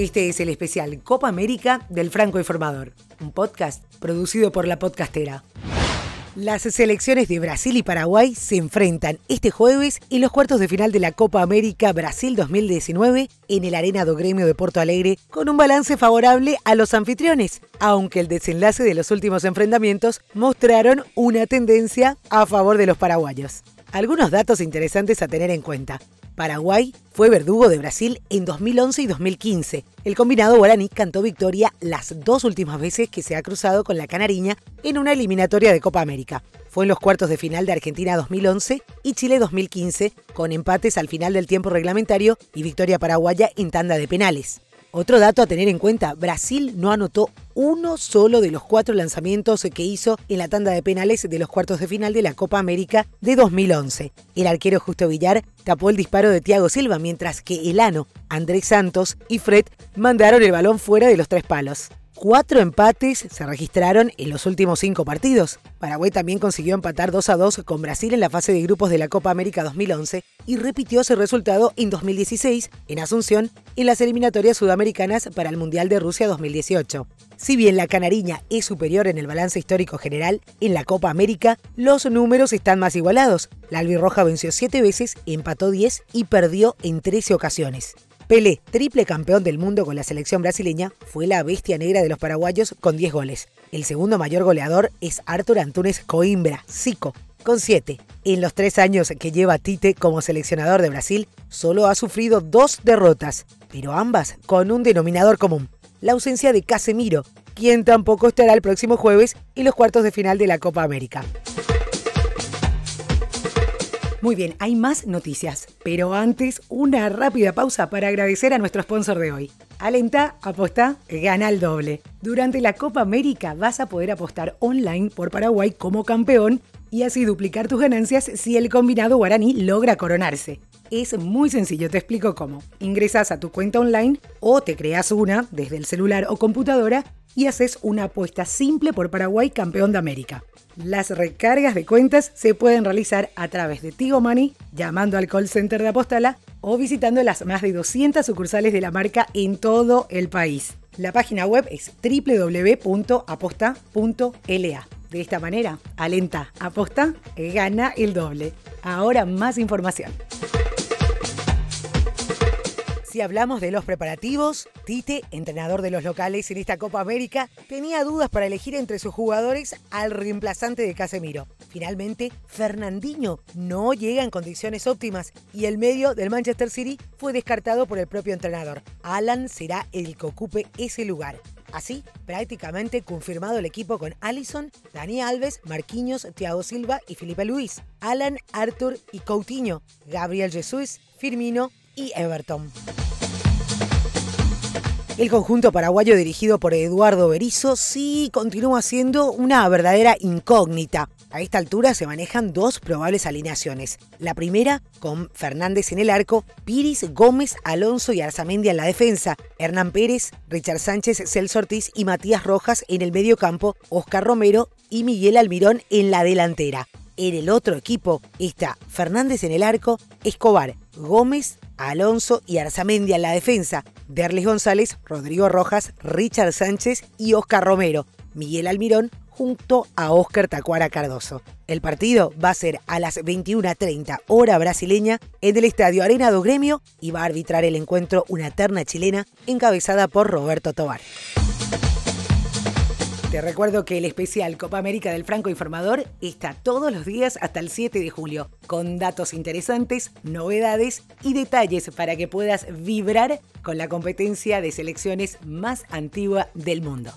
Este es el especial Copa América del Franco Informador, un podcast producido por la podcastera. Las selecciones de Brasil y Paraguay se enfrentan este jueves en los cuartos de final de la Copa América Brasil 2019 en el Arena do Gremio de Porto Alegre con un balance favorable a los anfitriones, aunque el desenlace de los últimos enfrentamientos mostraron una tendencia a favor de los paraguayos. Algunos datos interesantes a tener en cuenta. Paraguay fue verdugo de Brasil en 2011 y 2015. El combinado guaraní cantó victoria las dos últimas veces que se ha cruzado con la Canariña en una eliminatoria de Copa América. Fue en los cuartos de final de Argentina 2011 y Chile 2015, con empates al final del tiempo reglamentario y victoria paraguaya en tanda de penales. Otro dato a tener en cuenta, Brasil no anotó uno solo de los cuatro lanzamientos que hizo en la tanda de penales de los cuartos de final de la Copa América de 2011. El arquero Justo Villar tapó el disparo de Thiago Silva, mientras que Elano, Andrés Santos y Fred mandaron el balón fuera de los tres palos. Cuatro empates se registraron en los últimos cinco partidos. Paraguay también consiguió empatar 2 a 2 con Brasil en la fase de grupos de la Copa América 2011 y repitió ese resultado en 2016 en Asunción en las eliminatorias sudamericanas para el Mundial de Rusia 2018. Si bien la canariña es superior en el balance histórico general, en la Copa América los números están más igualados. La albirroja venció 7 veces, empató 10 y perdió en 13 ocasiones. Pelé, triple campeón del mundo con la selección brasileña, fue la bestia negra de los paraguayos con 10 goles. El segundo mayor goleador es Arthur Antunes Coimbra, Zico, con 7. En los tres años que lleva Tite como seleccionador de Brasil, solo ha sufrido dos derrotas, pero ambas con un denominador común, la ausencia de Casemiro, quien tampoco estará el próximo jueves en los cuartos de final de la Copa América. Muy bien, hay más noticias, pero antes una rápida pausa para agradecer a nuestro sponsor de hoy. Alenta, aposta, gana el doble. Durante la Copa América vas a poder apostar online por Paraguay como campeón y así duplicar tus ganancias si el combinado guaraní logra coronarse. Es muy sencillo, te explico cómo. Ingresas a tu cuenta online o te creas una desde el celular o computadora y haces una apuesta simple por Paraguay campeón de América. Las recargas de cuentas se pueden realizar a través de Tigo Money, llamando al call center de Apostala o visitando las más de 200 sucursales de la marca en todo el país. La página web es www.aposta.la. De esta manera, alenta, aposta, gana el doble. Ahora más información. Si hablamos de los preparativos, Tite, entrenador de los locales en esta Copa América, tenía dudas para elegir entre sus jugadores al reemplazante de Casemiro. Finalmente, Fernandinho no llega en condiciones óptimas y el medio del Manchester City fue descartado por el propio entrenador. Alan será el que ocupe ese lugar. Así, prácticamente confirmado el equipo con Allison, Dani Alves, Marquinhos, Thiago Silva y Felipe Luis, Alan, Arthur y Coutinho, Gabriel Jesús, Firmino y Everton. El conjunto paraguayo dirigido por Eduardo Berizzo sí continúa siendo una verdadera incógnita. A esta altura se manejan dos probables alineaciones. La primera, con Fernández en el arco, Piris, Gómez, Alonso y Arzamendia en la defensa, Hernán Pérez, Richard Sánchez, Celso Ortiz y Matías Rojas en el medio campo, Oscar Romero y Miguel Almirón en la delantera. En el otro equipo está Fernández en el arco, Escobar, Gómez, Alonso y Arzamendia en la defensa, Derlis González, Rodrigo Rojas, Richard Sánchez y Oscar Romero, Miguel Almirón junto a Oscar Tacuara Cardoso. El partido va a ser a las 21.30 hora brasileña en el Estadio Arena do Gremio y va a arbitrar el encuentro una terna chilena encabezada por Roberto Tobar. Te recuerdo que el especial Copa América del Franco Informador está todos los días hasta el 7 de julio, con datos interesantes, novedades y detalles para que puedas vibrar con la competencia de selecciones más antigua del mundo.